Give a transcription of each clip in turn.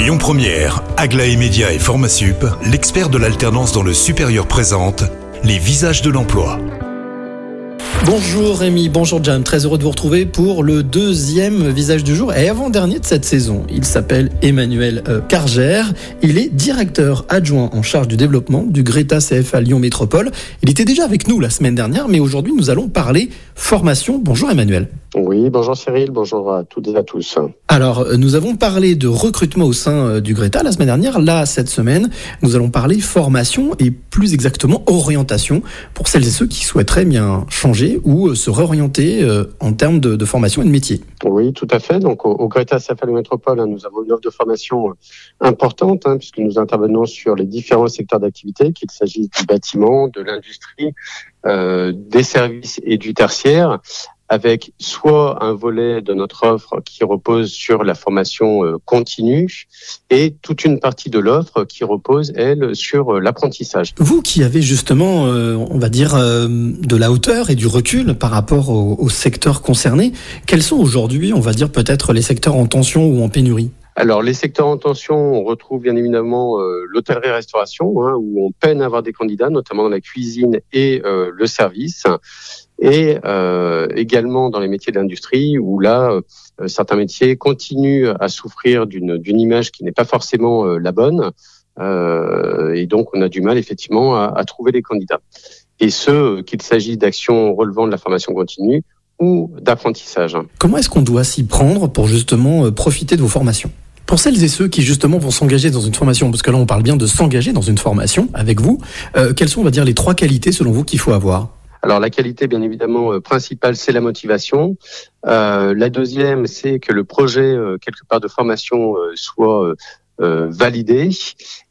Lyon Première, Aglaé Média et Formasup, l'expert de l'alternance dans le supérieur présente les visages de l'emploi. Bonjour Rémi, bonjour Jam, très heureux de vous retrouver pour le deuxième visage du jour et avant-dernier de cette saison. Il s'appelle Emmanuel euh, Carger, il est directeur adjoint en charge du développement du Greta CFA Lyon Métropole. Il était déjà avec nous la semaine dernière, mais aujourd'hui nous allons parler formation. Bonjour Emmanuel. Oui, bonjour Cyril, bonjour à toutes et à tous. Alors, euh, nous avons parlé de recrutement au sein euh, du Greta la semaine dernière. Là, cette semaine, nous allons parler formation et plus exactement orientation pour celles et ceux qui souhaiteraient bien changer ou euh, se réorienter en termes de, formation et de métier. Oui, tout à fait. Donc, au, Greta Céphalo Métropole, nous avons une offre de formation importante hein, puisque nous intervenons sur les différents secteurs d'activité, qu'il s'agisse du bâtiment, de l'industrie, des services et du tertiaire avec soit un volet de notre offre qui repose sur la formation euh, continue et toute une partie de l'offre qui repose, elle, sur euh, l'apprentissage. Vous qui avez justement, euh, on va dire, de la hauteur et du recul par rapport au, secteur concerné, quels sont aujourd'hui, on va dire, peut-être les secteurs en tension ou en pénurie? Alors, les secteurs en tension, on retrouve bien évidemment l'hôtellerie-restauration, hein, où on peine à avoir des candidats, notamment dans la cuisine et le service et euh, également dans les métiers de l'industrie où là, euh, certains métiers continuent à souffrir d'une image qui n'est pas forcément euh, la bonne. Euh, et donc, on a du mal effectivement à, à trouver des candidats. Et ce, qu'il s'agisse d'actions relevant de la formation continue ou d'apprentissage. Comment est-ce qu'on doit s'y prendre pour justement profiter de vos formations? Pour celles et ceux qui justement vont s'engager dans une formation, parce que là on parle bien de s'engager dans une formation avec vous, euh, quelles sont on va dire les trois qualités selon vous qu'il faut avoir? Alors la qualité, bien évidemment, euh, principale, c'est la motivation. Euh, la deuxième, c'est que le projet, quelque part, de formation soit validé.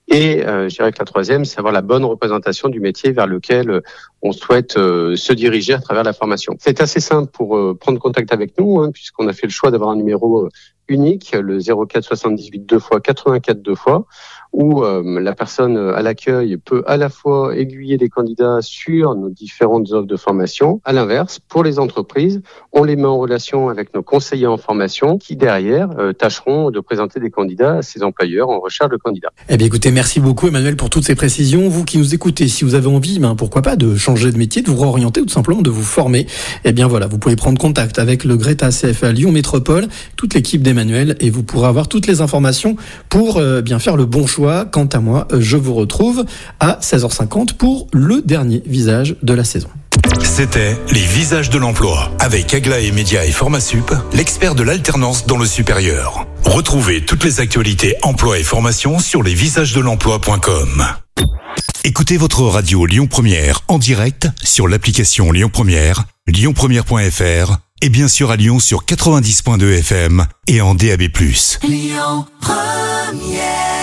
Et je dirais que la troisième, c'est avoir la bonne représentation du métier vers lequel on souhaite se diriger à travers la formation. C'est assez simple pour prendre contact avec nous, hein, puisqu'on a fait le choix d'avoir un numéro unique, le 04 78 2 fois 84 deux fois, où euh, la personne à l'accueil peut à la fois aiguiller les candidats sur nos différentes offres de formation. À l'inverse, pour les entreprises, on les met en relation avec nos conseillers en formation qui derrière euh, tâcheront de présenter des candidats à ces employeurs en recherche de candidats. Eh bien écoutez, merci beaucoup Emmanuel pour toutes ces précisions. Vous qui nous écoutez, si vous avez envie, ben, pourquoi pas de changer de métier, de vous réorienter ou tout simplement de vous former, eh bien voilà, vous pouvez prendre contact avec le Greta CFA Lyon Métropole, toute l'équipe d'Emmanuel et vous pourrez avoir toutes les informations pour euh, bien faire le bon choix. Quant à moi, je vous retrouve à 16h50 pour le dernier visage de la saison. C'était Les Visages de l'Emploi avec Aglaé Média et Formasup, l'expert de l'alternance dans le supérieur. Retrouvez toutes les actualités emploi et formation sur lesvisagesdelemploi.com. Écoutez votre radio Lyon Première en direct sur l'application Lyon Première, lyonpremière.fr et bien sûr à Lyon sur 90.2 FM et en DAB+. Lyon Première